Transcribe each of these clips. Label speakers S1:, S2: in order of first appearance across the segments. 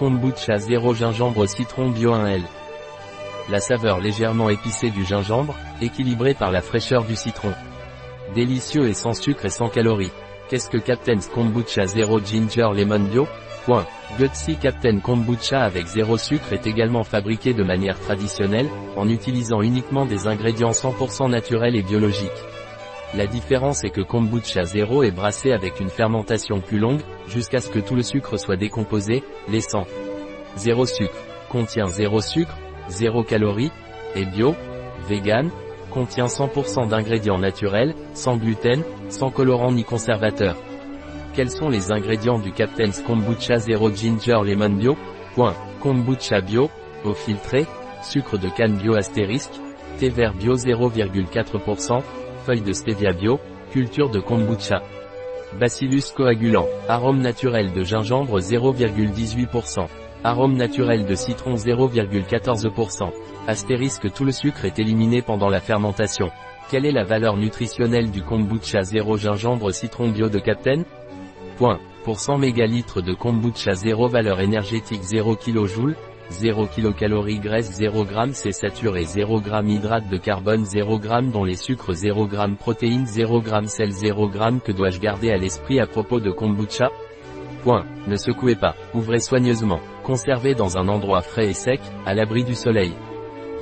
S1: Kombucha 0 gingembre citron bio 1L. La saveur légèrement épicée du gingembre, équilibrée par la fraîcheur du citron. Délicieux et sans sucre et sans calories. Qu'est-ce que Captain's Kombucha 0 Ginger Lemon Bio? Point. Gutsy Captain Kombucha avec zéro sucre est également fabriqué de manière traditionnelle, en utilisant uniquement des ingrédients 100% naturels et biologiques. La différence est que Kombucha Zero est brassé avec une fermentation plus longue, jusqu'à ce que tout le sucre soit décomposé, laissant zéro sucre. Contient zéro sucre, zéro calories, est bio, vegan, contient 100% d'ingrédients naturels, sans gluten, sans colorant ni conservateur. Quels sont les ingrédients du Captain's Kombucha Zero Ginger Lemon Bio? Point. Kombucha bio, eau filtrée, sucre de canne bio astérisque, thé vert bio 0,4%, de stevia bio, culture de kombucha. Bacillus coagulant, arôme naturel de gingembre 0,18%. Arôme naturel de citron 0,14%. Astérisque tout le sucre est éliminé pendant la fermentation. Quelle est la valeur nutritionnelle du kombucha 0 gingembre citron bio de Captain? Point. Pour 100 mégalitres de kombucha 0 valeur énergétique 0 kJ, 0 kcal graisse 0 g c'est saturé 0 g hydrate de carbone 0 g dont les sucres 0 g protéines 0 g sel 0 g que dois-je garder à l'esprit à propos de kombucha? Point. Ne secouez pas, ouvrez soigneusement, conservez dans un endroit frais et sec, à l'abri du soleil.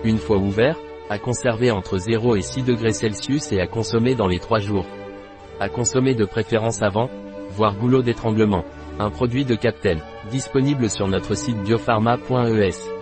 S1: Une fois ouvert, à conserver entre 0 et 6 degrés Celsius et à consommer dans les 3 jours. À consommer de préférence avant, voire goulot d'étranglement. Un produit de Captain, disponible sur notre site biopharma.es.